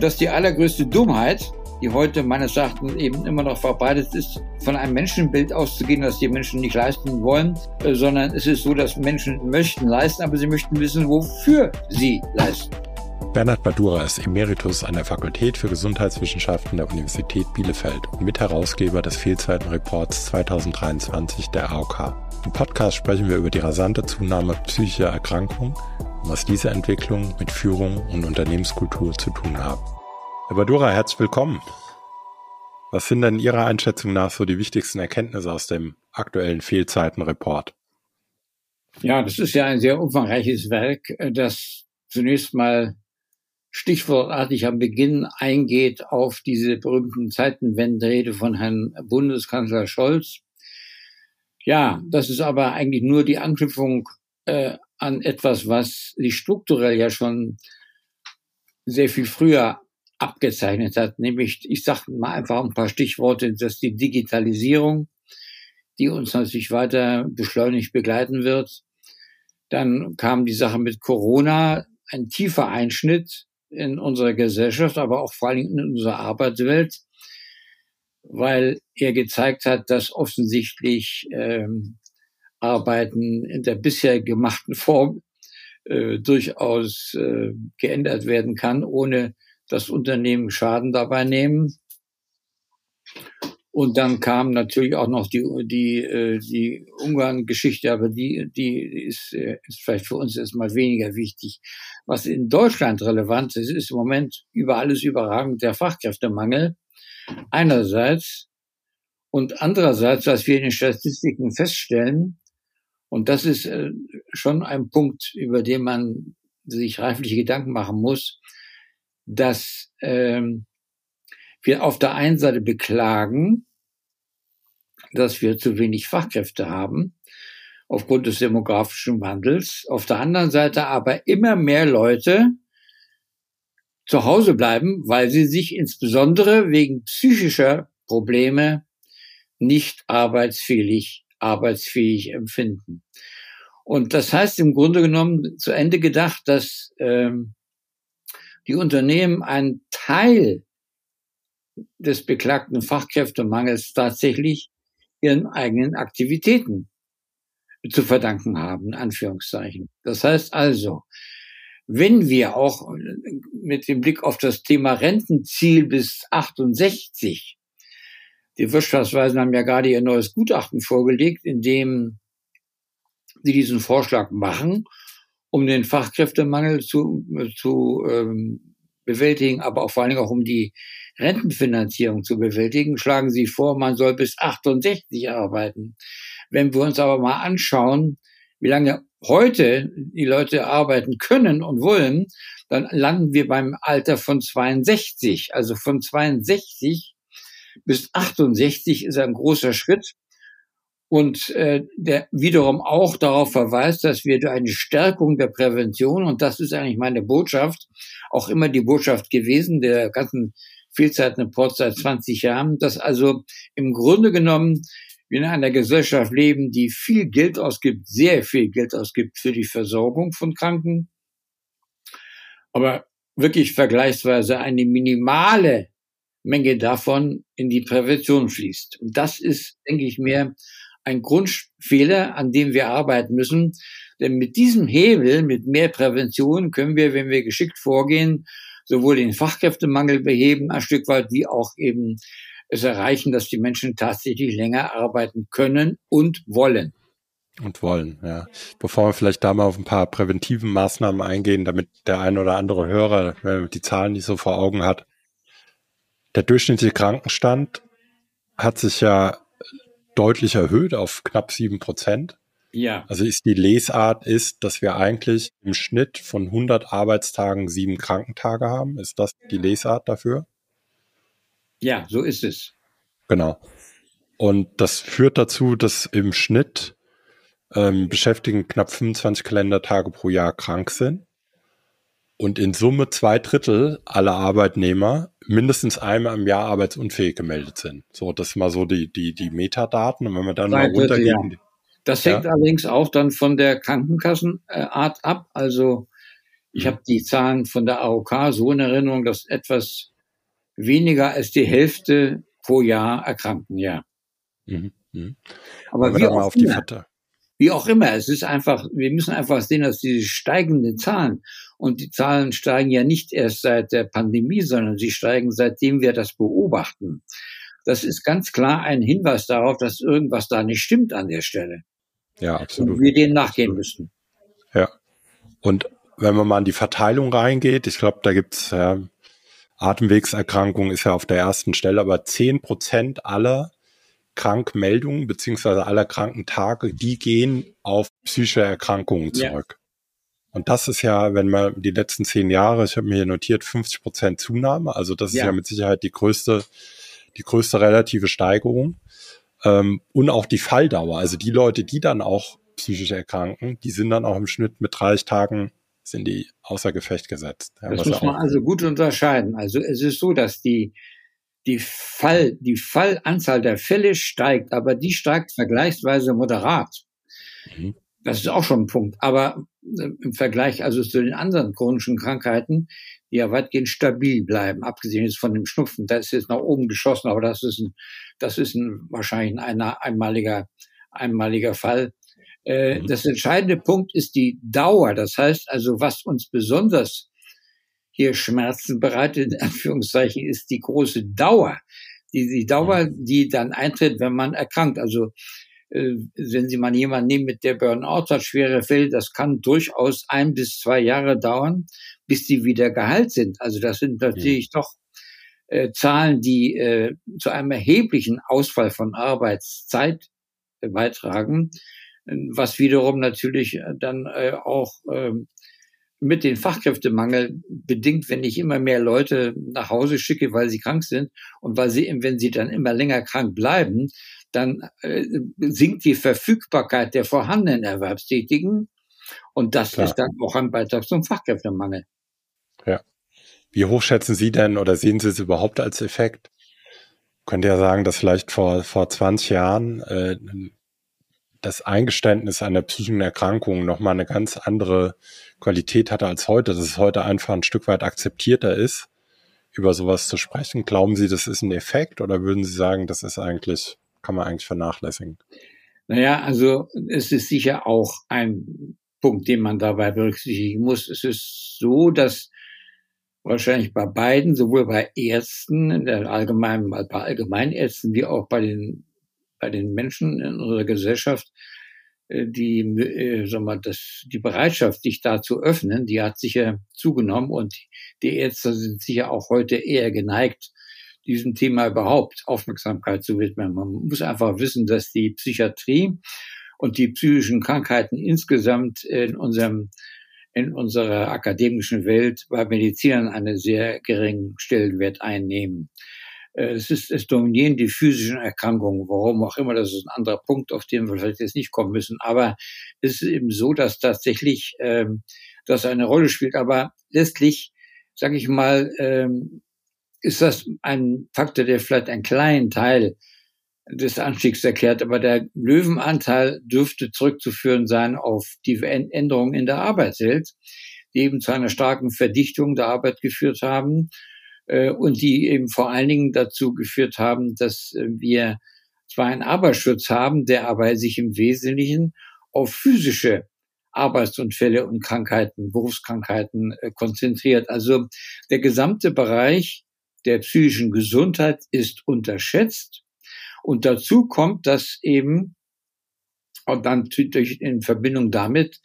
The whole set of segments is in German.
Und das ist die allergrößte Dummheit, die heute meines Erachtens eben immer noch verbreitet ist, von einem Menschenbild auszugehen, dass die Menschen nicht leisten wollen, äh, sondern es ist so, dass Menschen möchten leisten, aber sie möchten wissen, wofür sie leisten. Bernhard Badura ist Emeritus an der Fakultät für Gesundheitswissenschaften der Universität Bielefeld und Mitherausgeber des Fehlzeitenreports 2023 der AOK. Im Podcast sprechen wir über die rasante Zunahme psychischer Erkrankungen was diese Entwicklung mit Führung und Unternehmenskultur zu tun haben. Herr Badura, herzlich willkommen. Was sind denn Ihrer Einschätzung nach so die wichtigsten Erkenntnisse aus dem aktuellen Fehlzeitenreport? Ja, das ist ja ein sehr umfangreiches Werk, das zunächst mal stichwortartig am Beginn eingeht auf diese berühmten Zeitenwenderede von Herrn Bundeskanzler Scholz. Ja, das ist aber eigentlich nur die Anknüpfung äh, an etwas, was sich strukturell ja schon sehr viel früher abgezeichnet hat, nämlich, ich sage mal einfach ein paar Stichworte, dass die Digitalisierung, die uns natürlich weiter beschleunigt begleiten wird. Dann kam die Sache mit Corona, ein tiefer Einschnitt in unserer Gesellschaft, aber auch vor allem in unserer Arbeitswelt, weil er gezeigt hat, dass offensichtlich ähm, Arbeiten in der bisher gemachten Form äh, durchaus äh, geändert werden kann, ohne das Unternehmen Schaden dabei nehmen. Und dann kam natürlich auch noch die, die, äh, die Ungarn-Geschichte, aber die, die ist, äh, ist vielleicht für uns erstmal weniger wichtig. Was in Deutschland relevant ist, ist im Moment über alles überragend der Fachkräftemangel. Einerseits und andererseits, was wir in den Statistiken feststellen, und das ist äh, schon ein Punkt, über den man sich reifliche Gedanken machen muss, dass ähm, wir auf der einen Seite beklagen, dass wir zu wenig Fachkräfte haben aufgrund des demografischen Wandels. Auf der anderen Seite aber immer mehr Leute zu Hause bleiben, weil sie sich insbesondere wegen psychischer Probleme nicht arbeitsfähig, arbeitsfähig empfinden. Und das heißt im Grunde genommen zu Ende gedacht, dass ähm, die Unternehmen einen Teil des beklagten Fachkräftemangels tatsächlich ihren eigenen Aktivitäten zu verdanken haben, in Anführungszeichen. Das heißt also, wenn wir auch mit dem Blick auf das Thema Rentenziel bis 68, die Wirtschaftsweisen haben ja gerade ihr neues Gutachten vorgelegt, in dem sie diesen Vorschlag machen, um den Fachkräftemangel zu, zu ähm, bewältigen, aber auch vor allen Dingen auch um die Rentenfinanzierung zu bewältigen, schlagen sie vor, man soll bis 68 arbeiten. Wenn wir uns aber mal anschauen, wie lange heute die Leute arbeiten können und wollen, dann landen wir beim Alter von 62. Also von 62 bis 68 ist ein großer Schritt. Und äh, der wiederum auch darauf verweist, dass wir durch eine Stärkung der Prävention, und das ist eigentlich meine Botschaft, auch immer die Botschaft gewesen, der ganzen Fehlzeitenreport seit 20 Jahren, dass also im Grunde genommen wir in einer Gesellschaft leben, die viel Geld ausgibt, sehr viel Geld ausgibt für die Versorgung von Kranken, aber wirklich vergleichsweise eine minimale Menge davon in die Prävention fließt. Und das ist, denke ich mir, ein Grundfehler, an dem wir arbeiten müssen. Denn mit diesem Hebel, mit mehr Prävention, können wir, wenn wir geschickt vorgehen, sowohl den Fachkräftemangel beheben, ein Stück weit, wie auch eben es erreichen, dass die Menschen tatsächlich länger arbeiten können und wollen. Und wollen, ja. Bevor wir vielleicht da mal auf ein paar präventiven Maßnahmen eingehen, damit der ein oder andere Hörer wenn die Zahlen nicht so vor Augen hat. Der durchschnittliche Krankenstand hat sich ja deutlich erhöht auf knapp sieben Prozent. Ja. Also ist die Lesart ist, dass wir eigentlich im Schnitt von 100 Arbeitstagen sieben Krankentage haben. Ist das die Lesart dafür? Ja, so ist es. Genau. Und das führt dazu, dass im Schnitt ähm, Beschäftigten knapp 25 Kalendertage pro Jahr krank sind und in Summe zwei Drittel aller Arbeitnehmer mindestens einmal im Jahr arbeitsunfähig gemeldet sind. So, das ist mal so die, die, die Metadaten. Und wenn wir dann zwei mal runtergehen. Ja. Das hängt ja. allerdings auch dann von der Krankenkassenart ab. Also Ich habe die Zahlen von der AOK so in Erinnerung, dass etwas weniger als die Hälfte pro Jahr erkranken, ja. Mhm. Mhm. Aber wie auch, immer, wie auch immer, es ist einfach, wir müssen einfach sehen, dass diese steigenden Zahlen und die Zahlen steigen ja nicht erst seit der Pandemie, sondern sie steigen seitdem wir das beobachten. Das ist ganz klar ein Hinweis darauf, dass irgendwas da nicht stimmt an der Stelle. Ja, absolut. Und wir denen nachgehen müssen. Ja. Und wenn man mal in die Verteilung reingeht, ich glaube, da gibt's ja, Atemwegserkrankungen ist ja auf der ersten Stelle, aber zehn Prozent aller Krankmeldungen beziehungsweise aller Krankentage, die gehen auf psychische Erkrankungen zurück. Und das ist ja, wenn man die letzten zehn Jahre, ich habe mir hier notiert, 50 Prozent Zunahme. Also das ja. ist ja mit Sicherheit die größte, die größte relative Steigerung. Ähm, und auch die Falldauer. Also die Leute, die dann auch psychisch erkranken, die sind dann auch im Schnitt mit 30 Tagen sind die außer Gefecht gesetzt. Ja, das muss man also gut unterscheiden. Also es ist so, dass die, die Fall, die Fallanzahl der Fälle steigt, aber die steigt vergleichsweise moderat. Mhm. Das ist auch schon ein Punkt. Aber im Vergleich also zu den anderen chronischen Krankheiten, die ja weitgehend stabil bleiben, abgesehen jetzt von dem Schnupfen, da ist jetzt nach oben geschossen, aber das ist ein, das ist ein wahrscheinlich ein einmaliger, einmaliger Fall. Äh, mhm. Das entscheidende Punkt ist die Dauer. Das heißt also, was uns besonders hier Schmerzen bereitet, in Anführungszeichen, ist die große Dauer. Die, die Dauer, mhm. die dann eintritt, wenn man erkrankt. Also äh, wenn Sie mal jemanden nehmen mit der Burnout hat, schwere Fälle, das kann durchaus ein bis zwei Jahre dauern, bis die wieder geheilt sind. Also das sind natürlich ja. doch äh, Zahlen, die äh, zu einem erheblichen Ausfall von Arbeitszeit äh, beitragen was wiederum natürlich äh, dann äh, auch ähm, mit dem Fachkräftemangel bedingt, wenn ich immer mehr Leute nach Hause schicke, weil sie krank sind und weil sie, wenn sie dann immer länger krank bleiben, dann äh, sinkt die Verfügbarkeit der vorhandenen Erwerbstätigen und das Klar. ist dann auch ein Beitrag zum Fachkräftemangel. Ja. Wie hoch schätzen Sie denn oder sehen Sie es überhaupt als Effekt? Könnt ihr sagen, dass vielleicht vor, vor 20 Jahren äh, das Eingeständnis einer psychischen Erkrankung nochmal eine ganz andere Qualität hatte als heute, dass es heute einfach ein Stück weit akzeptierter ist, über sowas zu sprechen. Glauben Sie, das ist ein Effekt oder würden Sie sagen, das ist eigentlich, kann man eigentlich vernachlässigen? Naja, also es ist sicher auch ein Punkt, den man dabei berücksichtigen muss. Es ist so, dass wahrscheinlich bei beiden, sowohl bei Ärzten, in der allgemeinen, bei Allgemeinärzten, wie auch bei den bei den Menschen in unserer Gesellschaft äh, die, äh, sag mal, das, die Bereitschaft, sich da zu öffnen, die hat sicher zugenommen und die Ärzte sind sicher auch heute eher geneigt, diesem Thema überhaupt Aufmerksamkeit zu widmen. Man muss einfach wissen, dass die Psychiatrie und die psychischen Krankheiten insgesamt in unserem in unserer akademischen Welt bei Medizinern einen sehr geringen Stellenwert einnehmen. Äh, es, ist, es dominieren die physischen Erkrankungen, warum auch immer, das ist ein anderer Punkt, auf den wir vielleicht jetzt nicht kommen müssen. Aber es ist eben so, dass tatsächlich ähm, das eine Rolle spielt. Aber letztlich, sage ich mal, ähm, ist das ein Faktor, der vielleicht einen kleinen Teil des Anstiegs erklärt, aber der Löwenanteil dürfte zurückzuführen sein auf die Änderungen in der Arbeitswelt, die eben zu einer starken Verdichtung der Arbeit geführt haben äh, und die eben vor allen Dingen dazu geführt haben, dass äh, wir zwar einen Arbeitsschutz haben, der aber sich im Wesentlichen auf physische Arbeitsunfälle und Krankheiten, Berufskrankheiten äh, konzentriert. Also der gesamte Bereich der psychischen Gesundheit ist unterschätzt. Und dazu kommt, dass eben, und dann in Verbindung damit,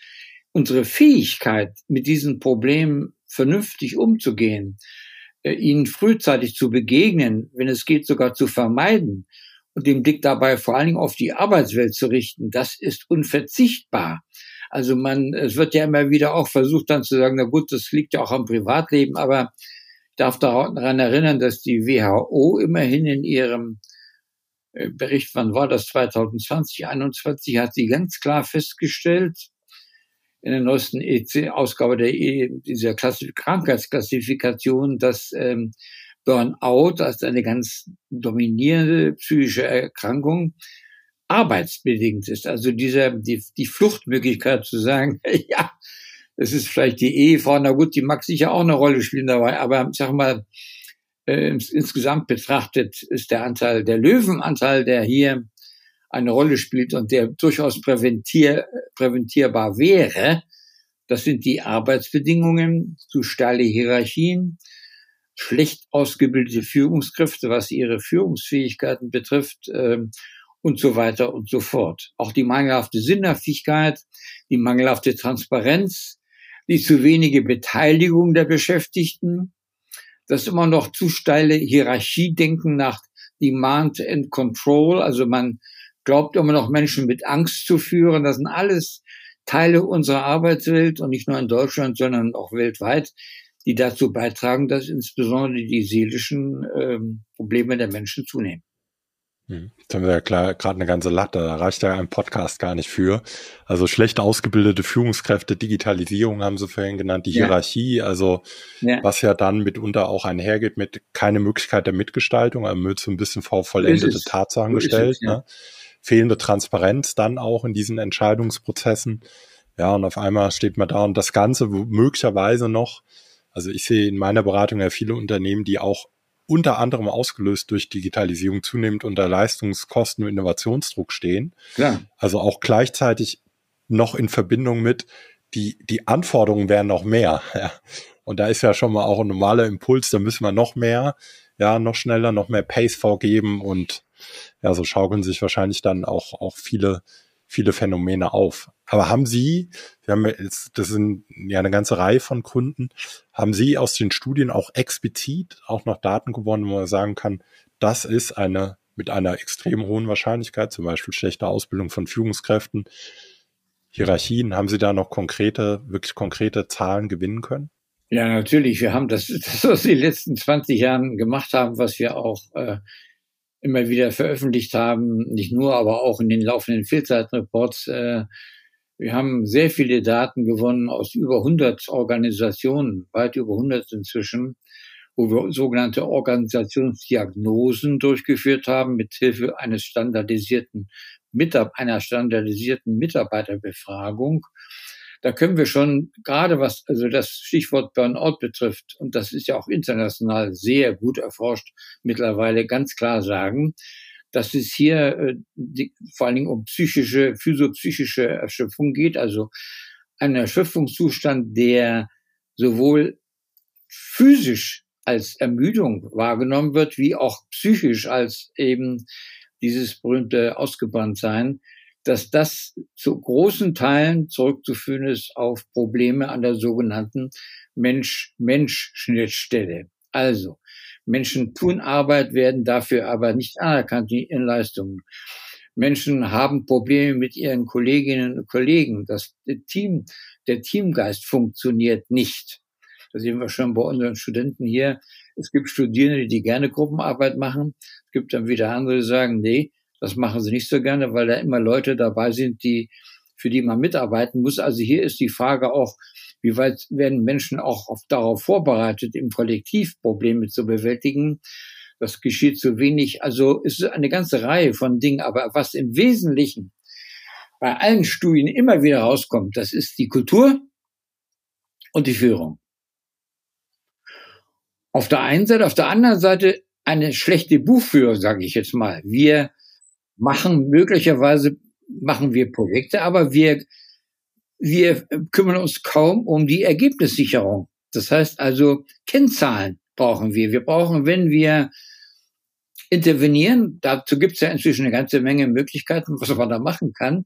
unsere Fähigkeit, mit diesen Problemen vernünftig umzugehen, äh, ihnen frühzeitig zu begegnen, wenn es geht, sogar zu vermeiden und den Blick dabei vor allen Dingen auf die Arbeitswelt zu richten, das ist unverzichtbar. Also man, es wird ja immer wieder auch versucht dann zu sagen, na gut, das liegt ja auch am Privatleben, aber darf daran erinnern, dass die WHO immerhin in ihrem äh, Bericht, wann war das, 2020, 2021, hat sie ganz klar festgestellt, in der neuesten EC-Ausgabe der e dieser Klassif Krankheitsklassifikation, dass ähm, Burnout als eine ganz dominierende psychische Erkrankung arbeitsbedingt ist. Also dieser, die, die Fluchtmöglichkeit zu sagen, ja, es ist vielleicht die Ehefrau, na gut, die mag sicher auch eine Rolle spielen dabei, aber sag mal, äh, insgesamt betrachtet ist der Anteil, der Löwenanteil, der hier eine Rolle spielt und der durchaus präventier, präventierbar wäre, das sind die Arbeitsbedingungen, zu steile Hierarchien, schlecht ausgebildete Führungskräfte, was ihre Führungsfähigkeiten betrifft, äh, und so weiter und so fort. Auch die mangelhafte Sinnhaftigkeit, die mangelhafte Transparenz, die zu wenige Beteiligung der Beschäftigten, das immer noch zu steile Hierarchiedenken nach Demand and Control, also man glaubt immer noch Menschen mit Angst zu führen. Das sind alles Teile unserer Arbeitswelt und nicht nur in Deutschland, sondern auch weltweit, die dazu beitragen, dass insbesondere die seelischen ähm, Probleme der Menschen zunehmen. Hm. Jetzt haben wir ja klar gerade eine ganze Latte, da reicht ja ein Podcast gar nicht für. Also schlecht ausgebildete Führungskräfte, Digitalisierung haben sie vorhin genannt, die ja. Hierarchie, also ja. was ja dann mitunter auch einhergeht mit keine Möglichkeit der Mitgestaltung, also wird so ein bisschen vor vollendete Tatsachen gestellt. Es, ja. ne? Fehlende Transparenz dann auch in diesen Entscheidungsprozessen. Ja, und auf einmal steht man da und das Ganze möglicherweise noch, also ich sehe in meiner Beratung ja viele Unternehmen, die auch unter anderem ausgelöst durch Digitalisierung zunehmend unter Leistungskosten und Innovationsdruck stehen. Ja. Also auch gleichzeitig noch in Verbindung mit, die, die Anforderungen werden noch mehr. Ja. Und da ist ja schon mal auch ein normaler Impuls, da müssen wir noch mehr, ja, noch schneller, noch mehr Pace vorgeben und ja, so schaukeln sich wahrscheinlich dann auch, auch viele viele Phänomene auf. Aber haben Sie, Sie haben jetzt, das sind ja eine ganze Reihe von Kunden, haben Sie aus den Studien auch explizit auch noch Daten gewonnen, wo man sagen kann, das ist eine mit einer extrem hohen Wahrscheinlichkeit, zum Beispiel schlechte Ausbildung von Führungskräften, Hierarchien, haben Sie da noch konkrete, wirklich konkrete Zahlen gewinnen können? Ja, natürlich. Wir haben das, das was wir in den letzten 20 Jahren gemacht haben, was wir auch äh, immer wieder veröffentlicht haben, nicht nur, aber auch in den laufenden Vielzeitreports. Äh, wir haben sehr viele Daten gewonnen aus über 100 Organisationen, weit über 100 inzwischen, wo wir sogenannte Organisationsdiagnosen durchgeführt haben mit Hilfe eines standardisierten einer standardisierten Mitarbeiterbefragung da können wir schon gerade was also das Stichwort Burnout betrifft, und das ist ja auch international sehr gut erforscht, mittlerweile ganz klar sagen, dass es hier äh, die, vor allen Dingen um psychische, physiopsychische Erschöpfung geht, also ein Erschöpfungszustand, der sowohl physisch als Ermüdung wahrgenommen wird, wie auch psychisch als eben dieses berühmte Ausgebranntsein dass das zu großen Teilen zurückzuführen ist auf Probleme an der sogenannten Mensch-Mensch-Schnittstelle. Also, Menschen tun Arbeit, werden dafür aber nicht anerkannt in Leistungen. Menschen haben Probleme mit ihren Kolleginnen und Kollegen. Das Team, der Teamgeist funktioniert nicht. Das sehen wir schon bei unseren Studenten hier. Es gibt Studierende, die gerne Gruppenarbeit machen. Es gibt dann wieder andere, die sagen, nee, das machen sie nicht so gerne, weil da immer Leute dabei sind, die, für die man mitarbeiten muss. Also hier ist die Frage auch, wie weit werden Menschen auch auf, darauf vorbereitet, im Kollektiv Probleme zu bewältigen? Das geschieht zu wenig. Also es ist eine ganze Reihe von Dingen. Aber was im Wesentlichen bei allen Studien immer wieder rauskommt, das ist die Kultur und die Führung. Auf der einen Seite, auf der anderen Seite eine schlechte Buchführung, sage ich jetzt mal. Wir machen möglicherweise machen wir Projekte, aber wir wir kümmern uns kaum um die Ergebnissicherung. Das heißt also Kennzahlen brauchen wir. Wir brauchen, wenn wir intervenieren, dazu gibt es ja inzwischen eine ganze Menge Möglichkeiten, was man da machen kann.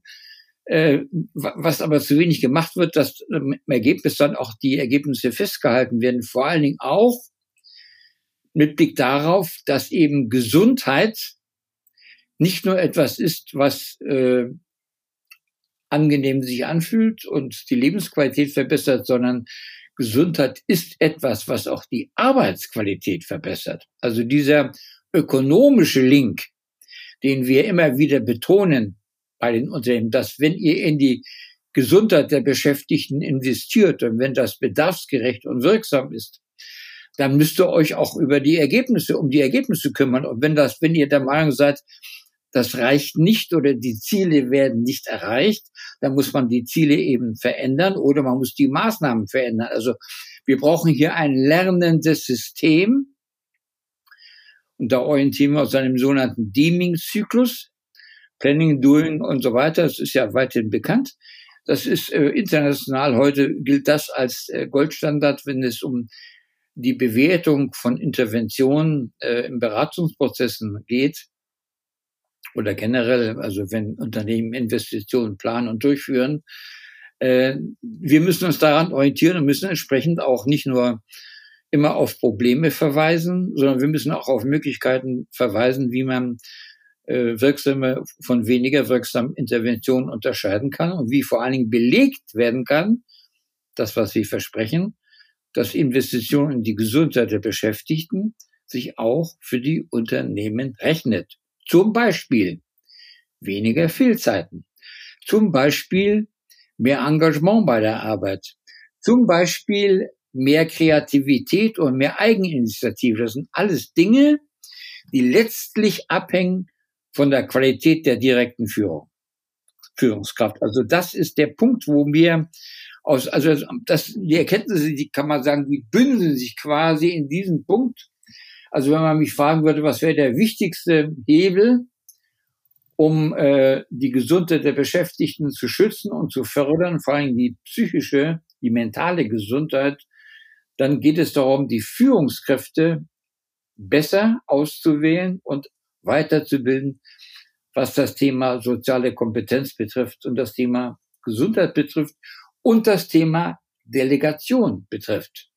Äh, was aber zu wenig gemacht wird, dass im Ergebnis dann auch die Ergebnisse festgehalten werden. Vor allen Dingen auch mit Blick darauf, dass eben Gesundheit nicht nur etwas ist, was äh, angenehm sich anfühlt und die Lebensqualität verbessert, sondern Gesundheit ist etwas, was auch die Arbeitsqualität verbessert. Also dieser ökonomische Link, den wir immer wieder betonen bei den Unternehmen, dass wenn ihr in die Gesundheit der Beschäftigten investiert und wenn das bedarfsgerecht und wirksam ist, dann müsst ihr euch auch über die Ergebnisse, um die Ergebnisse kümmern. Und wenn das, wenn ihr der Meinung seid, das reicht nicht oder die Ziele werden nicht erreicht, dann muss man die Ziele eben verändern oder man muss die Maßnahmen verändern. Also wir brauchen hier ein lernendes System. Und da orientieren wir uns an dem sogenannten Deeming-Zyklus. Planning, Doing und so weiter. Das ist ja weithin bekannt. Das ist äh, international heute gilt das als äh, Goldstandard, wenn es um die Bewertung von Interventionen äh, in Beratungsprozessen geht oder generell, also wenn Unternehmen Investitionen planen und durchführen, äh, wir müssen uns daran orientieren und müssen entsprechend auch nicht nur immer auf Probleme verweisen, sondern wir müssen auch auf Möglichkeiten verweisen, wie man äh, wirksame von weniger wirksamen Interventionen unterscheiden kann und wie vor allen Dingen belegt werden kann, das, was Sie versprechen, dass Investitionen in die Gesundheit der Beschäftigten sich auch für die Unternehmen rechnet. Zum Beispiel weniger Fehlzeiten. Zum Beispiel mehr Engagement bei der Arbeit. Zum Beispiel mehr Kreativität und mehr Eigeninitiative. Das sind alles Dinge, die letztlich abhängen von der Qualität der direkten Führung, Führungskraft. Also das ist der Punkt, wo wir aus, also das, die Erkenntnisse, die kann man sagen, die bündeln sich quasi in diesem Punkt. Also wenn man mich fragen würde, was wäre der wichtigste Hebel, um äh, die Gesundheit der Beschäftigten zu schützen und zu fördern, vor allem die psychische, die mentale Gesundheit, dann geht es darum, die Führungskräfte besser auszuwählen und weiterzubilden, was das Thema soziale Kompetenz betrifft und das Thema Gesundheit betrifft und das Thema Delegation betrifft.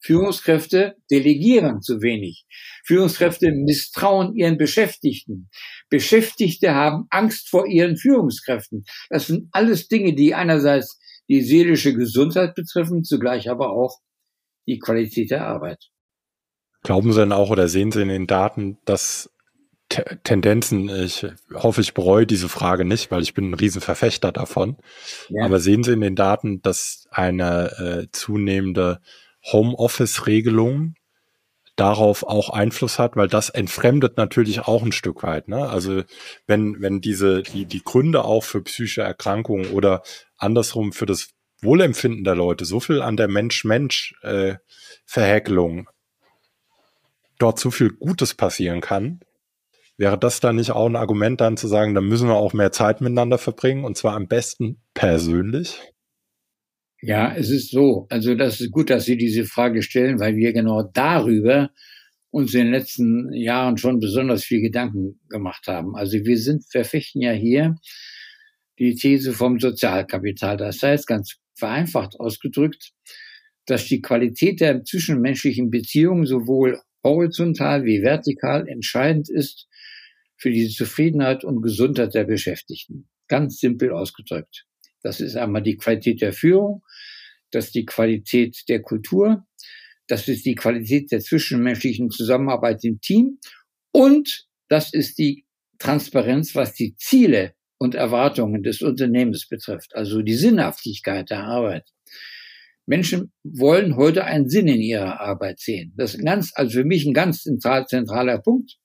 Führungskräfte delegieren zu wenig. Führungskräfte misstrauen ihren Beschäftigten. Beschäftigte haben Angst vor ihren Führungskräften. Das sind alles Dinge, die einerseits die seelische Gesundheit betreffen, zugleich aber auch die Qualität der Arbeit. Glauben Sie denn auch oder sehen Sie in den Daten, dass Tendenzen, ich hoffe, ich bereue diese Frage nicht, weil ich bin ein Riesenverfechter davon. Ja. Aber sehen Sie in den Daten, dass eine äh, zunehmende Homeoffice-Regelung darauf auch Einfluss hat, weil das entfremdet natürlich auch ein Stück weit. Ne? Also wenn, wenn diese, die, die Gründe auch für psychische Erkrankungen oder andersrum für das Wohlempfinden der Leute so viel an der Mensch-Mensch-Verhäkelung äh, dort so viel Gutes passieren kann, wäre das dann nicht auch ein Argument dann zu sagen, da müssen wir auch mehr Zeit miteinander verbringen und zwar am besten persönlich? Ja, es ist so. Also das ist gut, dass Sie diese Frage stellen, weil wir genau darüber uns in den letzten Jahren schon besonders viel Gedanken gemacht haben. Also wir sind, verfechten ja hier die These vom Sozialkapital. Das heißt, ganz vereinfacht ausgedrückt, dass die Qualität der zwischenmenschlichen Beziehungen sowohl horizontal wie vertikal entscheidend ist für die Zufriedenheit und Gesundheit der Beschäftigten. Ganz simpel ausgedrückt. Das ist einmal die Qualität der Führung, das ist die Qualität der Kultur, das ist die Qualität der zwischenmenschlichen Zusammenarbeit im Team und das ist die Transparenz, was die Ziele und Erwartungen des Unternehmens betrifft, also die Sinnhaftigkeit der Arbeit. Menschen wollen heute einen Sinn in ihrer Arbeit sehen. Das ist ganz, also für mich ein ganz zentraler Punkt,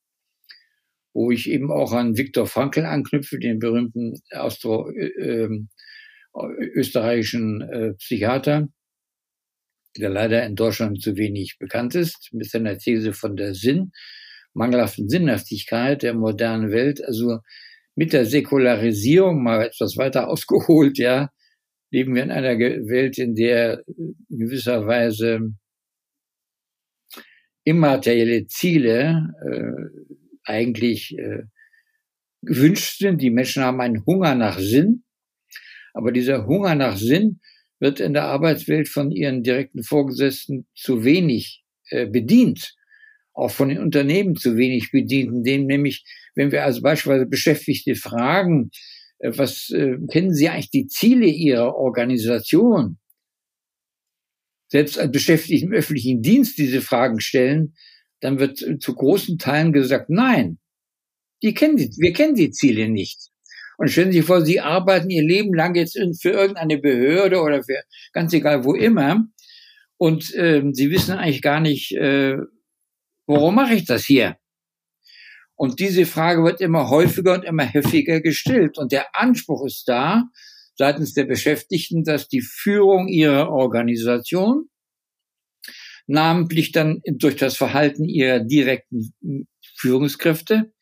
wo ich eben auch an Viktor Frankl anknüpfe, den berühmten Austro, äh, ähm, österreichischen äh, Psychiater, der leider in Deutschland zu wenig bekannt ist, mit seiner These von der Sinn, mangelhaften Sinnhaftigkeit der modernen Welt. Also mit der Säkularisierung mal etwas weiter ausgeholt, ja, leben wir in einer Welt, in der in gewisser Weise immaterielle Ziele äh, eigentlich äh, gewünscht sind. Die Menschen haben einen Hunger nach Sinn aber dieser Hunger nach Sinn wird in der Arbeitswelt von ihren direkten Vorgesetzten zu wenig äh, bedient, auch von den Unternehmen zu wenig bedient, indem nämlich, wenn wir also beispielsweise Beschäftigte fragen, äh, was äh, kennen Sie eigentlich die Ziele Ihrer Organisation? Selbst als Beschäftigte im öffentlichen Dienst diese Fragen stellen, dann wird zu großen Teilen gesagt, nein, die kennen die, wir kennen die Ziele nicht. Und stellen Sie sich vor, Sie arbeiten Ihr Leben lang jetzt für irgendeine Behörde oder für ganz egal wo immer. Und äh, Sie wissen eigentlich gar nicht, äh, warum mache ich das hier? Und diese Frage wird immer häufiger und immer heftiger gestellt. Und der Anspruch ist da, seitens der Beschäftigten, dass die Führung ihrer Organisation, namentlich dann durch das Verhalten ihrer direkten Führungskräfte,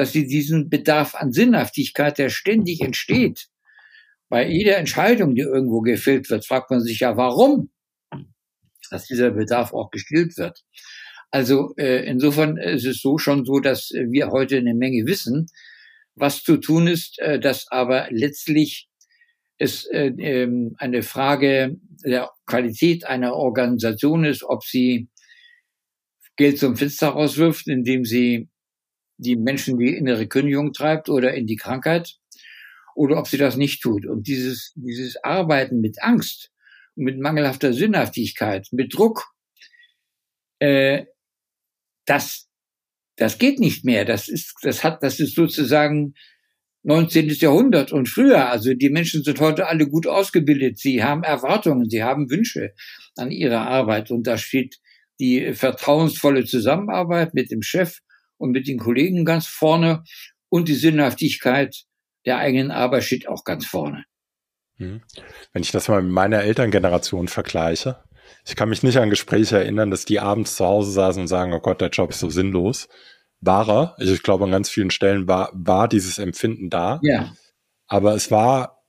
dass sie diesen Bedarf an Sinnhaftigkeit, der ständig entsteht, bei jeder Entscheidung, die irgendwo gefällt wird, fragt man sich ja, warum, dass dieser Bedarf auch gestillt wird. Also äh, insofern ist es so schon so, dass wir heute eine Menge wissen, was zu tun ist, äh, dass aber letztlich es äh, ähm, eine Frage der Qualität einer Organisation ist, ob sie Geld zum Fenster rauswirft, indem sie die Menschen die innere Kündigung treibt oder in die Krankheit, oder ob sie das nicht tut. Und dieses, dieses Arbeiten mit Angst, mit mangelhafter Sinnhaftigkeit, mit Druck, äh, das, das geht nicht mehr. Das ist, das hat, das ist sozusagen 19. Jahrhundert und früher. Also die Menschen sind heute alle gut ausgebildet. Sie haben Erwartungen, sie haben Wünsche an ihre Arbeit. Und da steht die vertrauensvolle Zusammenarbeit mit dem Chef und mit den Kollegen ganz vorne und die Sinnhaftigkeit der eigenen Arbeit steht auch ganz vorne. Hm. Wenn ich das mal mit meiner Elterngeneration vergleiche, ich kann mich nicht an Gespräche erinnern, dass die abends zu Hause saßen und sagen, oh Gott, der Job ist so sinnlos war er. Also ich glaube, an ganz vielen Stellen war, war dieses Empfinden da. Ja. Aber es war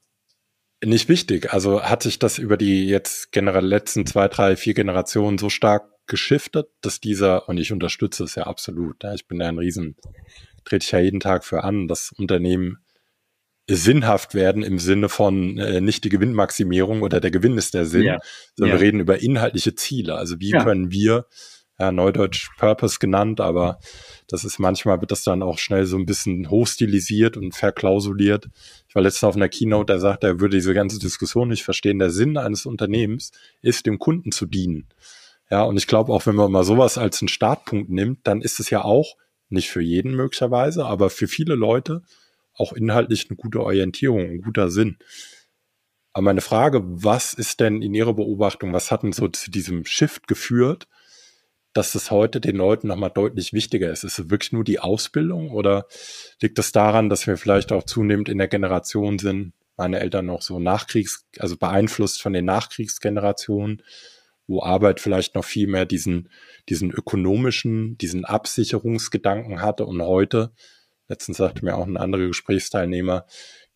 nicht wichtig. Also hat sich das über die jetzt generell letzten zwei, drei, vier Generationen so stark geschiftet, dass dieser, und ich unterstütze es ja absolut, ja, ich bin da ein Riesen, trete ich ja jeden Tag für an, dass Unternehmen sinnhaft werden im Sinne von äh, nicht die Gewinnmaximierung oder der Gewinn ist der Sinn, ja. sondern ja. wir reden über inhaltliche Ziele. Also wie ja. können wir ja, Neudeutsch Purpose genannt, aber das ist manchmal wird das dann auch schnell so ein bisschen hochstilisiert und verklausuliert. Ich war letztens auf einer Keynote, der sagt, er würde diese ganze Diskussion nicht verstehen. Der Sinn eines Unternehmens ist, dem Kunden zu dienen. Ja, und ich glaube auch, wenn man mal sowas als einen Startpunkt nimmt, dann ist es ja auch nicht für jeden möglicherweise, aber für viele Leute auch inhaltlich eine gute Orientierung, ein guter Sinn. Aber meine Frage, was ist denn in Ihrer Beobachtung, was hat denn so zu diesem Shift geführt? dass es heute den Leuten nochmal deutlich wichtiger ist? Ist es wirklich nur die Ausbildung oder liegt es das daran, dass wir vielleicht auch zunehmend in der Generation sind, meine Eltern noch so Nachkriegs, also beeinflusst von den Nachkriegsgenerationen, wo Arbeit vielleicht noch viel mehr diesen, diesen ökonomischen, diesen Absicherungsgedanken hatte und heute, letztens sagte mir auch ein anderer Gesprächsteilnehmer,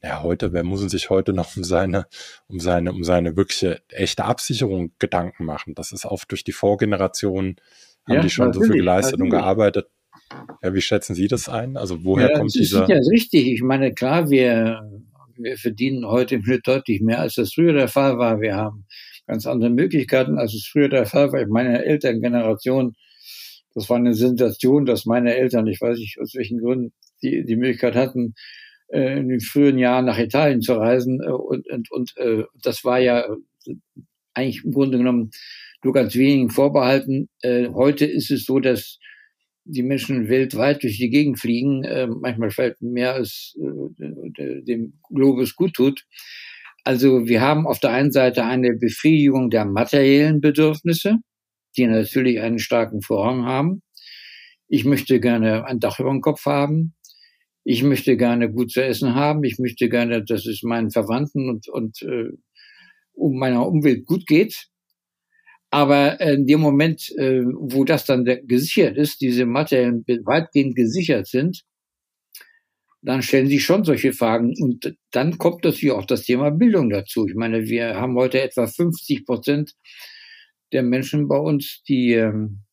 ja, heute, wer muss sich heute noch um seine, um seine, um seine wirkliche echte Absicherung Gedanken machen? Das ist oft durch die Vorgeneration, haben ja, die schon so viel geleistet und gearbeitet. Ja, wie schätzen Sie das ein? Also woher ja, kommt das dieser? Ja, richtig. Ich meine, klar, wir, wir verdienen heute im Schnitt deutlich mehr, als das früher der Fall war. Wir haben ganz andere Möglichkeiten, als es früher der Fall war. Meine Elterngeneration, das war eine Sensation, dass meine Eltern, ich weiß nicht aus welchen Gründen, die, die Möglichkeit hatten, äh, in den frühen Jahren nach Italien zu reisen. Äh, und und, und äh, das war ja eigentlich im Grunde genommen nur ganz wenigen vorbehalten. Äh, heute ist es so, dass die Menschen weltweit durch die Gegend fliegen, äh, manchmal vielleicht mehr als äh, dem Globus gut tut. Also wir haben auf der einen Seite eine Befriedigung der materiellen Bedürfnisse, die natürlich einen starken Vorrang haben. Ich möchte gerne ein Dach über dem Kopf haben ich möchte gerne gut zu essen haben, ich möchte gerne, dass es meinen Verwandten und, und äh, um meiner Umwelt gut geht. Aber in dem Moment, äh, wo das dann gesichert ist, diese Materialien weitgehend gesichert sind, dann stellen sich schon solche Fragen. Und dann kommt natürlich auch das Thema Bildung dazu. Ich meine, wir haben heute etwa 50 Prozent der Menschen bei uns, die ähm,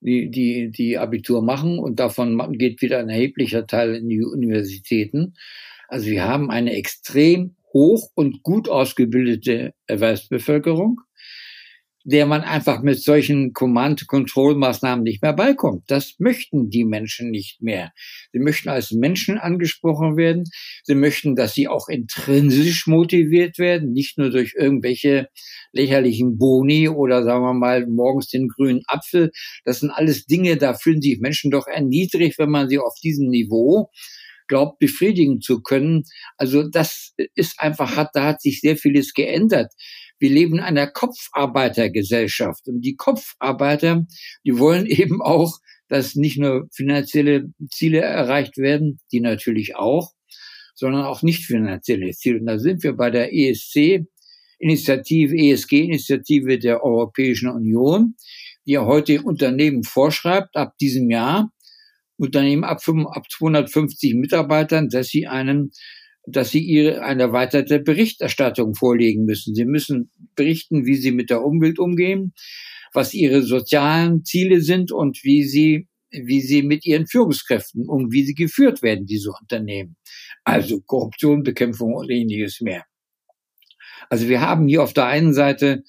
die, die, die Abitur machen und davon geht wieder ein erheblicher Teil in die Universitäten. Also wir haben eine extrem hoch und gut ausgebildete Erwerbsbevölkerung der man einfach mit solchen Command-Control-Maßnahmen nicht mehr beikommt. Das möchten die Menschen nicht mehr. Sie möchten als Menschen angesprochen werden. Sie möchten, dass sie auch intrinsisch motiviert werden, nicht nur durch irgendwelche lächerlichen Boni oder sagen wir mal morgens den grünen Apfel. Das sind alles Dinge, da fühlen sich Menschen doch erniedrigt, wenn man sie auf diesem Niveau glaubt, befriedigen zu können. Also das ist einfach, hat, da hat sich sehr vieles geändert. Wir leben in einer Kopfarbeitergesellschaft und die Kopfarbeiter, die wollen eben auch dass nicht nur finanzielle Ziele erreicht werden, die natürlich auch, sondern auch nicht finanzielle Ziele. Und da sind wir bei der ESC, Initiative, ESG-Initiative der Europäischen Union, die ja heute Unternehmen vorschreibt, ab diesem Jahr, Unternehmen ab, 250 Mitarbeitern, dass sie einen dass sie ihre eine erweiterte Berichterstattung vorlegen müssen. Sie müssen berichten, wie sie mit der Umwelt umgehen, was ihre sozialen Ziele sind und wie sie wie sie mit ihren Führungskräften um, wie sie geführt werden, diese Unternehmen. Also Korruption, Bekämpfung und ähnliches mehr. Also wir haben hier auf der einen Seite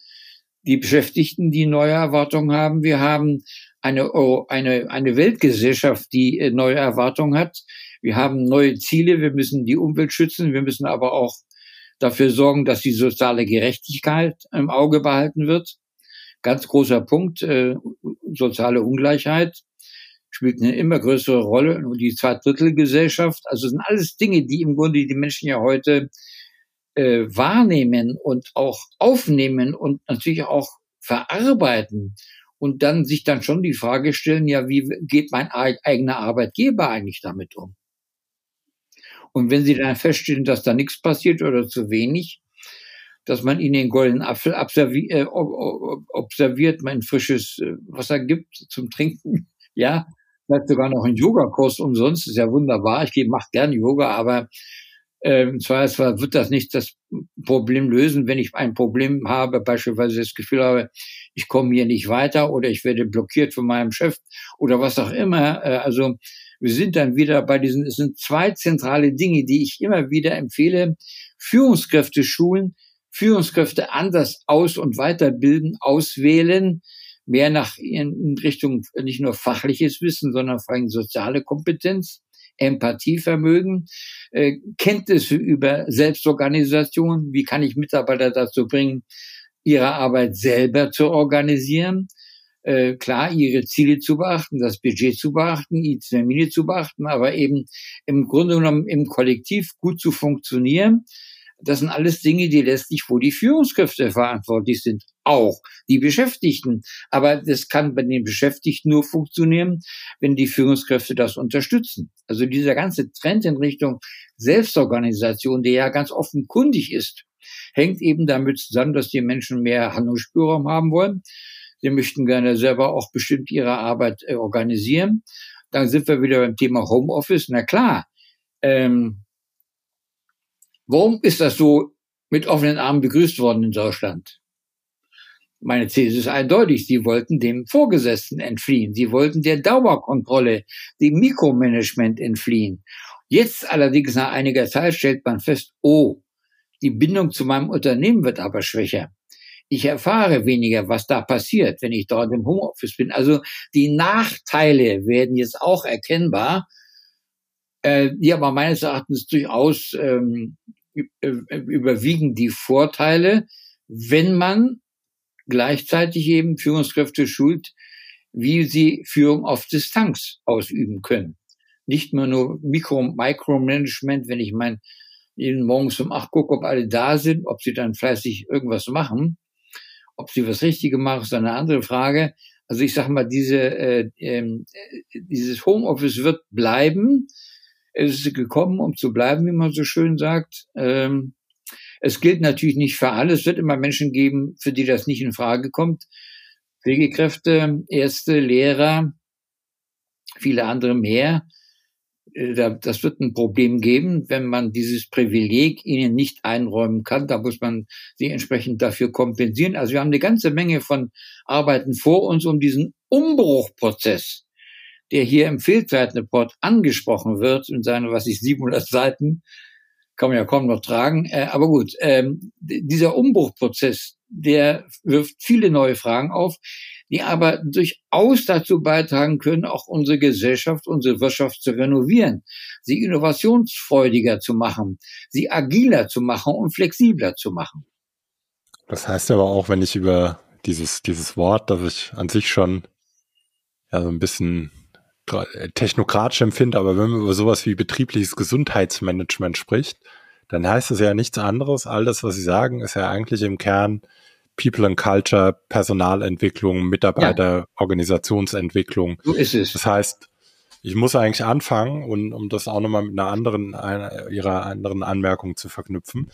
die Beschäftigten, die neue Erwartungen haben. Wir haben eine, eine, eine Weltgesellschaft, die äh, neue Erwartungen hat. Wir haben neue Ziele. Wir müssen die Umwelt schützen. Wir müssen aber auch dafür sorgen, dass die soziale Gerechtigkeit im Auge behalten wird. Ganz großer Punkt, äh, soziale Ungleichheit spielt eine immer größere Rolle und die Zweidrittelgesellschaft. Also sind alles Dinge, die im Grunde die Menschen ja heute äh, wahrnehmen und auch aufnehmen und natürlich auch verarbeiten und dann sich dann schon die Frage stellen, ja, wie geht mein eigener Arbeitgeber eigentlich damit um? Und wenn sie dann feststellen, dass da nichts passiert oder zu wenig, dass man ihnen den goldenen Apfel observiert, äh, observiert man frisches äh, Wasser gibt zum Trinken, ja, vielleicht sogar noch einen Yogakurs umsonst, ist ja wunderbar. Ich mache gerne Yoga, aber ähm, zwar wird das nicht das Problem lösen, wenn ich ein Problem habe, beispielsweise das Gefühl habe, ich komme hier nicht weiter oder ich werde blockiert von meinem Chef oder was auch immer. Äh, also wir sind dann wieder bei diesen, es sind zwei zentrale Dinge, die ich immer wieder empfehle. Führungskräfte schulen, Führungskräfte anders aus- und weiterbilden, auswählen, mehr nach in Richtung nicht nur fachliches Wissen, sondern vor allem soziale Kompetenz, Empathievermögen, äh, Kenntnisse über Selbstorganisation, wie kann ich Mitarbeiter dazu bringen, ihre Arbeit selber zu organisieren, äh, klar ihre Ziele zu beachten, das Budget zu beachten, die Termine zu beachten, aber eben im Grunde genommen im Kollektiv gut zu funktionieren. Das sind alles Dinge, die letztlich, wo die Führungskräfte verantwortlich sind, auch die Beschäftigten. Aber das kann bei den Beschäftigten nur funktionieren, wenn die Führungskräfte das unterstützen. Also dieser ganze Trend in Richtung Selbstorganisation, der ja ganz offenkundig ist, hängt eben damit zusammen, dass die Menschen mehr Handlungsspielraum haben wollen. Sie möchten gerne selber auch bestimmt ihre Arbeit äh, organisieren. Dann sind wir wieder beim Thema Homeoffice. Na klar, ähm, warum ist das so mit offenen Armen begrüßt worden in Deutschland? Meine These ist eindeutig. Sie wollten dem Vorgesetzten entfliehen. Sie wollten der Dauerkontrolle, dem Mikromanagement entfliehen. Jetzt allerdings nach einiger Zeit stellt man fest, oh, die Bindung zu meinem Unternehmen wird aber schwächer. Ich erfahre weniger, was da passiert, wenn ich dort im Homeoffice bin. Also die Nachteile werden jetzt auch erkennbar, äh, die aber meines Erachtens durchaus ähm, überwiegen die Vorteile, wenn man gleichzeitig eben Führungskräfte schult, wie sie Führung auf Distanz ausüben können. Nicht mehr nur Mikro, Micromanagement, wenn ich mein morgens um acht gucke, ob alle da sind, ob sie dann fleißig irgendwas machen. Ob sie was Richtige machen, ist eine andere Frage. Also ich sage mal, diese, äh, äh, dieses Homeoffice wird bleiben. Es ist gekommen, um zu bleiben, wie man so schön sagt. Ähm, es gilt natürlich nicht für alle. Es wird immer Menschen geben, für die das nicht in Frage kommt. Pflegekräfte, Ärzte, Lehrer, viele andere mehr. Äh, das wird ein Problem geben, wenn man dieses Privileg ihnen nicht einräumen kann. Da muss man sie entsprechend dafür kompensieren. Also wir haben eine ganze Menge von Arbeiten vor uns, um diesen Umbruchprozess, der hier im Fehlzeitenreport angesprochen wird, in seinen, was ich, 700 Seiten, kann man ja kaum noch tragen. Äh, aber gut, ähm, dieser Umbruchprozess, der wirft viele neue Fragen auf, die aber durchaus dazu beitragen können, auch unsere Gesellschaft, unsere Wirtschaft zu renovieren, sie innovationsfreudiger zu machen, sie agiler zu machen und flexibler zu machen. Das heißt aber auch, wenn ich über dieses, dieses Wort, das ich an sich schon ja so ein bisschen technokratisch empfinde, aber wenn man über sowas wie betriebliches Gesundheitsmanagement spricht, dann heißt es ja nichts anderes. All das, was Sie sagen, ist ja eigentlich im Kern People and Culture, Personalentwicklung, Mitarbeiterorganisationsentwicklung. So ist es. Das heißt, ich muss eigentlich anfangen und um das auch nochmal mit einer anderen, einer ihrer anderen Anmerkung zu verknüpfen.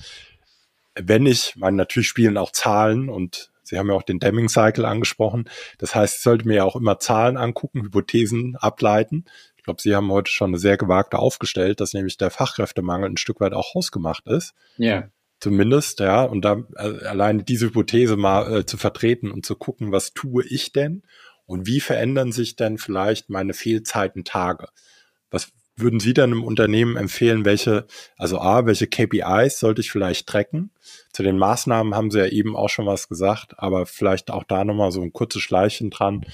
Wenn ich, meine, natürlich spielen auch Zahlen und Sie haben ja auch den Deming Cycle angesprochen. Das heißt, ich sollte mir ja auch immer Zahlen angucken, Hypothesen ableiten. Ich glaube, Sie haben heute schon eine sehr gewagte aufgestellt, dass nämlich der Fachkräftemangel ein Stück weit auch hausgemacht ist. Ja. Zumindest, ja. Und da äh, alleine diese Hypothese mal äh, zu vertreten und zu gucken, was tue ich denn? Und wie verändern sich denn vielleicht meine Fehlzeiten Tage? Was würden Sie dann im Unternehmen empfehlen, welche, also A, welche KPIs sollte ich vielleicht tracken? Zu den Maßnahmen haben Sie ja eben auch schon was gesagt, aber vielleicht auch da nochmal so ein kurzes Schleichen dran,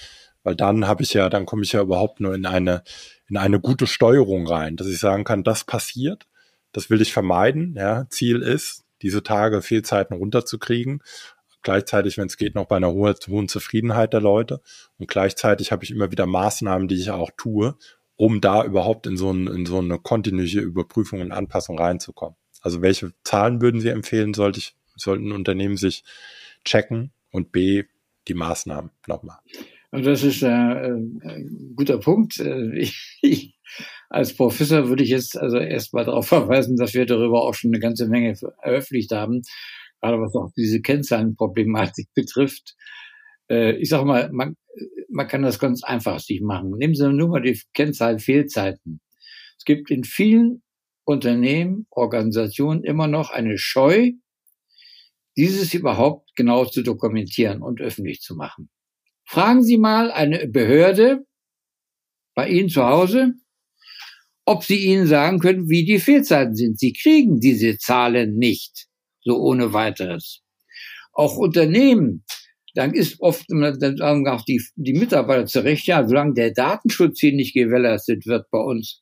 weil dann habe ich ja, dann komme ich ja überhaupt nur in eine, in eine gute Steuerung rein, dass ich sagen kann, das passiert, das will ich vermeiden. Ja, Ziel ist, diese Tage Fehlzeiten runterzukriegen gleichzeitig, wenn es geht, noch bei einer hohen, hohen Zufriedenheit der Leute. Und gleichzeitig habe ich immer wieder Maßnahmen, die ich auch tue, um da überhaupt in so, ein, in so eine kontinuierliche Überprüfung und Anpassung reinzukommen. Also welche Zahlen würden Sie empfehlen, sollte ich, sollten Unternehmen sich checken und B, die Maßnahmen nochmal? Das ist äh, ein guter Punkt. Äh, ich, ich, als Professor würde ich jetzt also erstmal darauf verweisen, dass wir darüber auch schon eine ganze Menge veröffentlicht haben gerade was auch diese Kennzahlenproblematik betrifft. Äh, ich sage mal, man, man kann das ganz einfach sich machen. Nehmen Sie nur mal die Kennzahl Fehlzeiten. Es gibt in vielen Unternehmen, Organisationen immer noch eine Scheu, dieses überhaupt genau zu dokumentieren und öffentlich zu machen. Fragen Sie mal eine Behörde bei Ihnen zu Hause, ob sie Ihnen sagen können, wie die Fehlzeiten sind. Sie kriegen diese Zahlen nicht so ohne weiteres. Auch Unternehmen, dann ist oft, dann sagen auch die, die Mitarbeiter zurecht, ja, solange der Datenschutz hier nicht gewährleistet wird bei uns,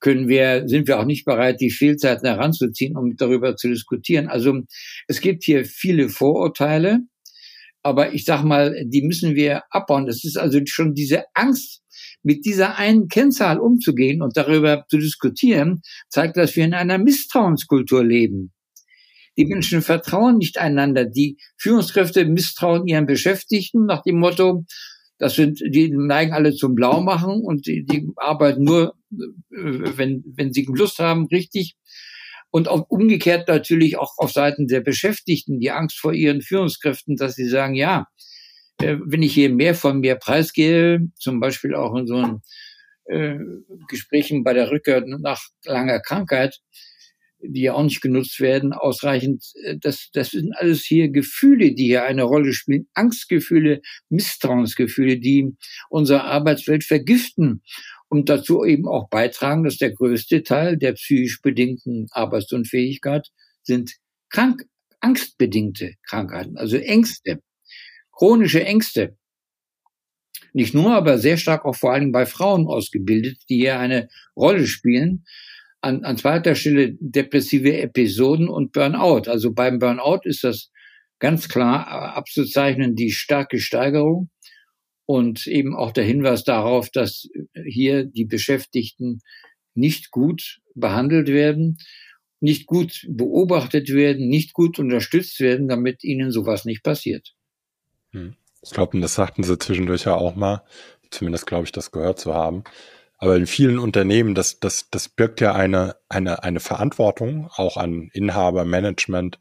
können wir, sind wir auch nicht bereit, die Fehlzeiten heranzuziehen, um darüber zu diskutieren. Also es gibt hier viele Vorurteile, aber ich sag mal, die müssen wir abbauen. Das ist also schon diese Angst, mit dieser einen Kennzahl umzugehen und darüber zu diskutieren, zeigt, dass wir in einer Misstrauenskultur leben. Die Menschen vertrauen nicht einander. Die Führungskräfte misstrauen ihren Beschäftigten nach dem Motto, das sind, die neigen alle zum Blaumachen und die, die arbeiten nur, äh, wenn, wenn sie Lust haben, richtig. Und auch umgekehrt natürlich auch auf Seiten der Beschäftigten die Angst vor ihren Führungskräften, dass sie sagen, ja, äh, wenn ich hier mehr von mir preisgehe, zum Beispiel auch in so einem äh, Gesprächen bei der Rückkehr nach langer Krankheit, die ja auch nicht genutzt werden, ausreichend. Äh, das, das sind alles hier Gefühle, die hier eine Rolle spielen. Angstgefühle, Misstrauensgefühle, die unsere Arbeitswelt vergiften und dazu eben auch beitragen, dass der größte Teil der psychisch bedingten Arbeitsunfähigkeit sind krank, angstbedingte Krankheiten, also Ängste, chronische Ängste. Nicht nur, aber sehr stark auch vor allem bei Frauen ausgebildet, die hier eine Rolle spielen an, an zweiter Stelle depressive Episoden und Burnout. Also beim Burnout ist das ganz klar äh, abzuzeichnen die starke Steigerung und eben auch der Hinweis darauf, dass hier die Beschäftigten nicht gut behandelt werden, nicht gut beobachtet werden, nicht gut unterstützt werden, damit ihnen sowas nicht passiert. Hm. Ich glaube, das sagten sie zwischendurch ja auch mal, zumindest glaube ich, das gehört zu haben, aber in vielen Unternehmen, das, das, das birgt ja eine, eine, eine Verantwortung, auch an Inhaber, Management.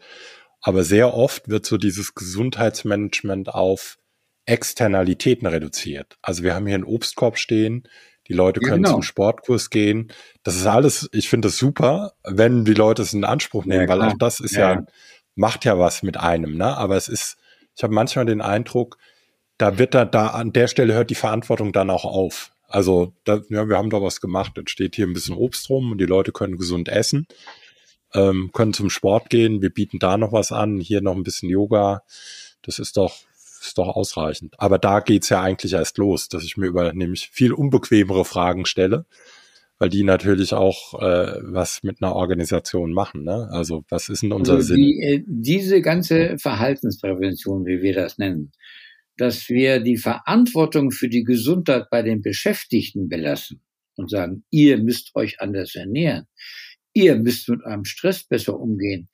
Aber sehr oft wird so dieses Gesundheitsmanagement auf Externalitäten reduziert. Also wir haben hier einen Obstkorb stehen, die Leute können ja, genau. zum Sportkurs gehen. Das ist alles, ich finde das super, wenn die Leute es in Anspruch nehmen, ja, weil auch das ist ja. ja, macht ja was mit einem, ne? Aber es ist, ich habe manchmal den Eindruck, da wird da, da an der Stelle hört die Verantwortung dann auch auf. Also da, ja, wir haben da was gemacht. Dann steht hier ein bisschen Obst rum und die Leute können gesund essen, ähm, können zum Sport gehen. Wir bieten da noch was an, hier noch ein bisschen Yoga. Das ist doch ist doch ausreichend. Aber da geht's ja eigentlich erst los, dass ich mir über nämlich viel unbequemere Fragen stelle, weil die natürlich auch äh, was mit einer Organisation machen. Ne? Also was ist denn unser also die, Sinn? Äh, diese ganze Verhaltensprävention, wie wir das nennen, dass wir die Verantwortung für die Gesundheit bei den Beschäftigten belassen und sagen, ihr müsst euch anders ernähren. Ihr müsst mit eurem Stress besser umgehen.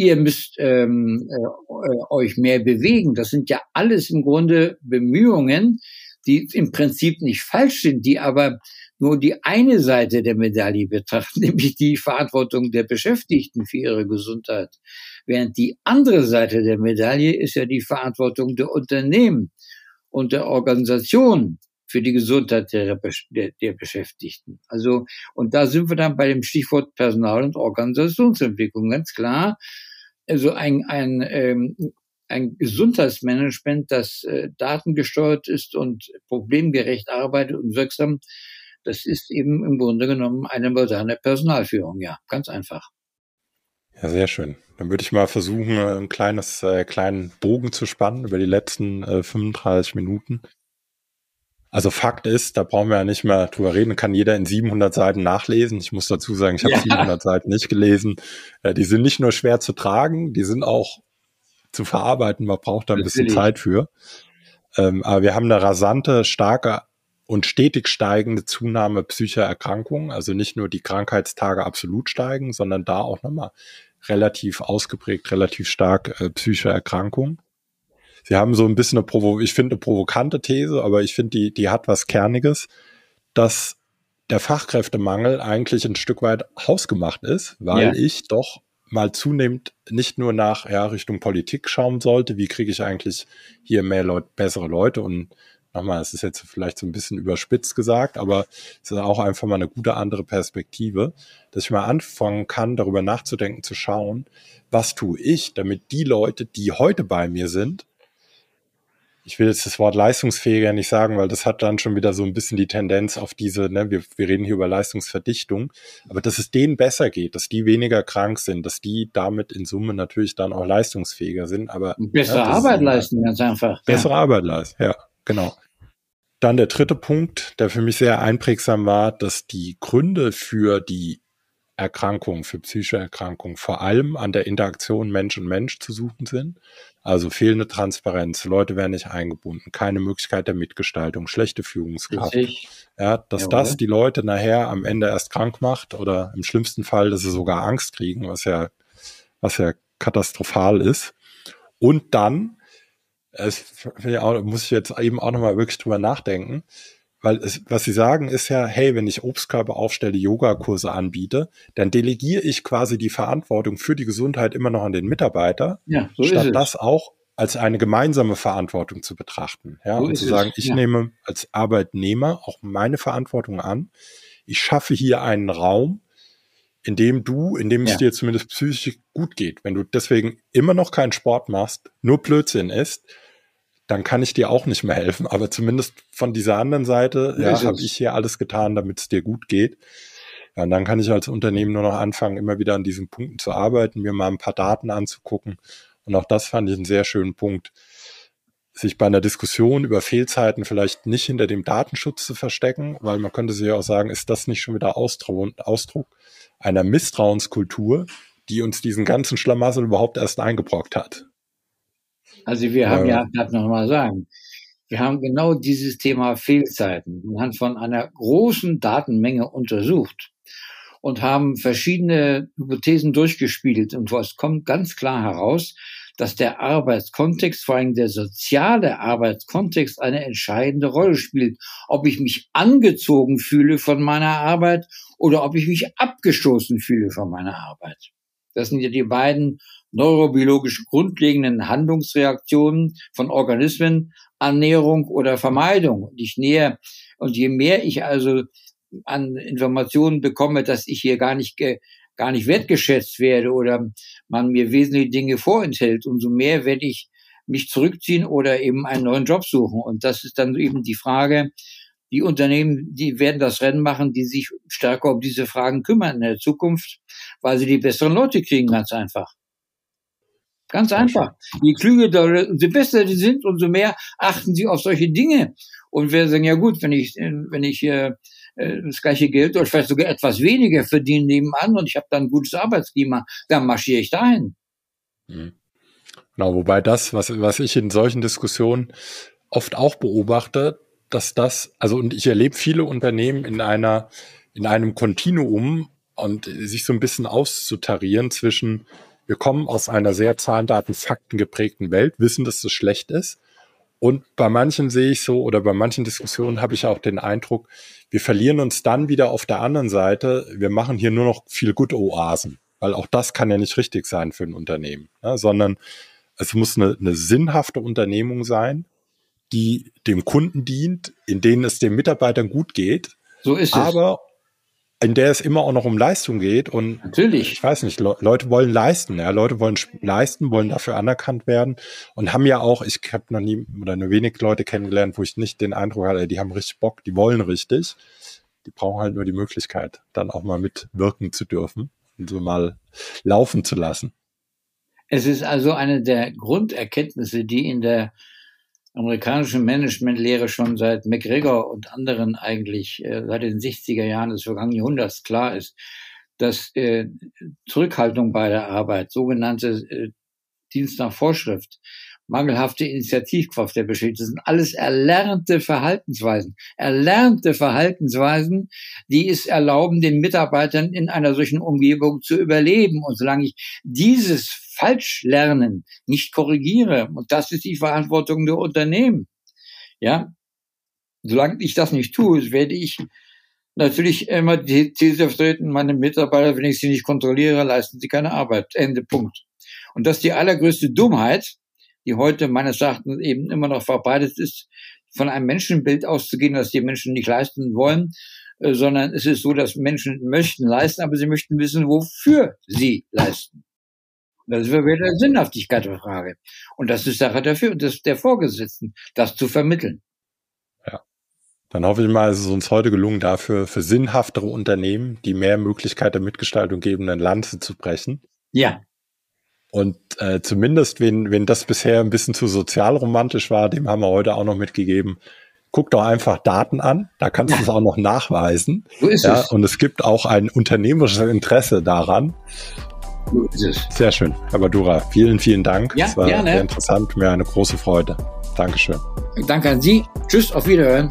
Ihr müsst ähm, äh, euch mehr bewegen. Das sind ja alles im Grunde Bemühungen, die im Prinzip nicht falsch sind, die aber nur die eine Seite der Medaille betrachten, nämlich die Verantwortung der Beschäftigten für ihre Gesundheit. Während die andere Seite der Medaille ist ja die Verantwortung der Unternehmen und der Organisationen für die Gesundheit der, der, der Beschäftigten. Also, und da sind wir dann bei dem Stichwort Personal- und Organisationsentwicklung ganz klar. Also ein, ein, ähm, ein Gesundheitsmanagement, das äh, datengesteuert ist und problemgerecht arbeitet und wirksam, das ist eben im Grunde genommen eine moderne Personalführung, ja, ganz einfach. Ja, sehr schön. Dann würde ich mal versuchen, ein kleines, äh, kleinen Bogen zu spannen über die letzten äh, 35 Minuten. Also Fakt ist, da brauchen wir ja nicht mehr drüber reden, kann jeder in 700 Seiten nachlesen. Ich muss dazu sagen, ich habe ja. 700 Seiten nicht gelesen. Äh, die sind nicht nur schwer zu tragen, die sind auch zu verarbeiten. Man braucht da ein bisschen Zeit für. Ähm, aber wir haben eine rasante, starke und stetig steigende Zunahme psychischer Erkrankungen. Also nicht nur die Krankheitstage absolut steigen, sondern da auch nochmal relativ ausgeprägt, relativ stark äh, psychische Erkrankungen. Sie haben so ein bisschen eine, Provo ich finde, eine provokante These, aber ich finde, die, die hat was Kerniges, dass der Fachkräftemangel eigentlich ein Stück weit hausgemacht ist, weil ja. ich doch mal zunehmend nicht nur nach ja, Richtung Politik schauen sollte, wie kriege ich eigentlich hier mehr Leute, bessere Leute und nochmal, es ist jetzt vielleicht so ein bisschen überspitzt gesagt, aber es ist auch einfach mal eine gute andere Perspektive, dass ich mal anfangen kann, darüber nachzudenken, zu schauen, was tue ich, damit die Leute, die heute bei mir sind, ich will jetzt das Wort leistungsfähiger nicht sagen, weil das hat dann schon wieder so ein bisschen die Tendenz auf diese, ne, wir, wir reden hier über Leistungsverdichtung, aber dass es denen besser geht, dass die weniger krank sind, dass die damit in Summe natürlich dann auch leistungsfähiger sind, aber bessere ja, Arbeit leisten, ganz einfach. Bessere ja. Arbeit leisten, ja, genau. Dann der dritte Punkt, der für mich sehr einprägsam war, dass die Gründe für die Erkrankungen, für psychische Erkrankungen vor allem an der Interaktion Mensch und Mensch zu suchen sind. Also fehlende Transparenz, Leute werden nicht eingebunden, keine Möglichkeit der Mitgestaltung, schlechte Führungskraft. Richtig. Ja, dass Jawohl. das die Leute nachher am Ende erst krank macht oder im schlimmsten Fall, dass sie sogar Angst kriegen, was ja, was ja katastrophal ist. Und dann, es, muss ich jetzt eben auch nochmal wirklich drüber nachdenken, weil es, was sie sagen ist ja, hey, wenn ich Obstkörper aufstelle, Yogakurse anbiete, dann delegiere ich quasi die Verantwortung für die Gesundheit immer noch an den Mitarbeiter, ja, so statt das auch als eine gemeinsame Verantwortung zu betrachten. Ja, so und zu sagen, ich ja. nehme als Arbeitnehmer auch meine Verantwortung an. Ich schaffe hier einen Raum, in dem du, in dem es dir zumindest psychisch gut geht. Wenn du deswegen immer noch keinen Sport machst, nur Blödsinn ist, dann kann ich dir auch nicht mehr helfen. Aber zumindest von dieser anderen Seite, ja, ja habe ich hier alles getan, damit es dir gut geht. Ja, und dann kann ich als Unternehmen nur noch anfangen, immer wieder an diesen Punkten zu arbeiten, mir mal ein paar Daten anzugucken. Und auch das fand ich einen sehr schönen Punkt, sich bei einer Diskussion über Fehlzeiten vielleicht nicht hinter dem Datenschutz zu verstecken, weil man könnte sich ja auch sagen, ist das nicht schon wieder Ausdruck einer Misstrauenskultur, die uns diesen ganzen Schlamassel überhaupt erst eingebrockt hat? Also wir haben ja, ja darf noch mal sagen, wir haben genau dieses Thema Fehlzeiten anhand von einer großen Datenmenge untersucht und haben verschiedene Hypothesen durchgespielt. Und es kommt ganz klar heraus, dass der Arbeitskontext, vor allem der soziale Arbeitskontext, eine entscheidende Rolle spielt. Ob ich mich angezogen fühle von meiner Arbeit oder ob ich mich abgestoßen fühle von meiner Arbeit. Das sind ja die beiden neurobiologisch grundlegenden Handlungsreaktionen von Organismen, Annäherung oder Vermeidung. Und ich nähe, und je mehr ich also an Informationen bekomme, dass ich hier gar nicht, gar nicht wertgeschätzt werde oder man mir wesentliche Dinge vorenthält, umso mehr werde ich mich zurückziehen oder eben einen neuen Job suchen. Und das ist dann eben die Frage, die Unternehmen, die werden das Rennen machen, die sich stärker um diese Fragen kümmern in der Zukunft, weil sie die besseren Leute kriegen, ganz einfach. Ganz einfach. Je klüger, je besser die sind, umso mehr achten sie auf solche Dinge. Und wir sagen, ja gut, wenn ich, wenn ich äh, das gleiche Geld oder vielleicht sogar etwas weniger verdiene nebenan und ich habe dann ein gutes Arbeitsklima, dann marschiere ich dahin. Mhm. Genau, wobei das, was, was ich in solchen Diskussionen oft auch beobachte, dass das, also und ich erlebe viele Unternehmen in einer, in einem Kontinuum und sich so ein bisschen auszutarieren zwischen, wir kommen aus einer sehr Zahlendaten, Fakten geprägten Welt, wissen, dass das schlecht ist. Und bei manchen sehe ich so, oder bei manchen Diskussionen habe ich auch den Eindruck, wir verlieren uns dann wieder auf der anderen Seite, wir machen hier nur noch viel gut Oasen, weil auch das kann ja nicht richtig sein für ein Unternehmen, ne? sondern es muss eine, eine sinnhafte Unternehmung sein, die dem Kunden dient, in denen es den Mitarbeitern gut geht. So ist es. Aber in der es immer auch noch um Leistung geht und natürlich. Ich weiß nicht, Le Leute wollen leisten, ja, Leute wollen leisten, wollen dafür anerkannt werden und haben ja auch, ich habe noch nie oder nur wenig Leute kennengelernt, wo ich nicht den Eindruck hatte, die haben richtig Bock, die wollen richtig. Die brauchen halt nur die Möglichkeit, dann auch mal mitwirken zu dürfen und so mal laufen zu lassen. Es ist also eine der Grunderkenntnisse, die in der amerikanischen Managementlehre schon seit McGregor und anderen eigentlich äh, seit den 60er Jahren des vergangenen Jahrhunderts klar ist, dass äh, Zurückhaltung bei der Arbeit, sogenannte äh, Dienst nach Vorschrift, mangelhafte Initiativkraft der besteht. Das sind alles erlernte Verhaltensweisen. Erlernte Verhaltensweisen, die es erlauben, den Mitarbeitern in einer solchen Umgebung zu überleben. Und solange ich dieses Falschlernen nicht korrigiere, und das ist die Verantwortung der Unternehmen, ja, solange ich das nicht tue, werde ich natürlich immer die These vertreten, meine Mitarbeiter, wenn ich sie nicht kontrolliere, leisten sie keine Arbeit. Ende Punkt. Und das ist die allergrößte Dummheit, die heute meines Erachtens eben immer noch verbreitet ist, von einem Menschenbild auszugehen, dass die Menschen nicht leisten wollen, äh, sondern es ist so, dass Menschen möchten leisten, aber sie möchten wissen, wofür sie leisten. Das ist wieder eine Sinnhaftigkeit der Frage. Und das ist Sache dafür, das der Vorgesetzten, das zu vermitteln. Ja. Dann hoffe ich mal, es ist uns heute gelungen, dafür für sinnhaftere Unternehmen, die mehr Möglichkeit der Mitgestaltung geben, ein Lanze zu brechen. Ja. Und äh, zumindest, wenn, wenn das bisher ein bisschen zu sozialromantisch war, dem haben wir heute auch noch mitgegeben. Guck doch einfach Daten an, da kannst ja. du es auch noch nachweisen. So ist ja, es. Und es gibt auch ein unternehmerisches Interesse daran. So ist es. Sehr schön, Herr Badura. Vielen, vielen Dank. Ja, es war gerne. sehr interessant, mir eine große Freude. Dankeschön. Danke an Sie. Tschüss, auf Wiederhören.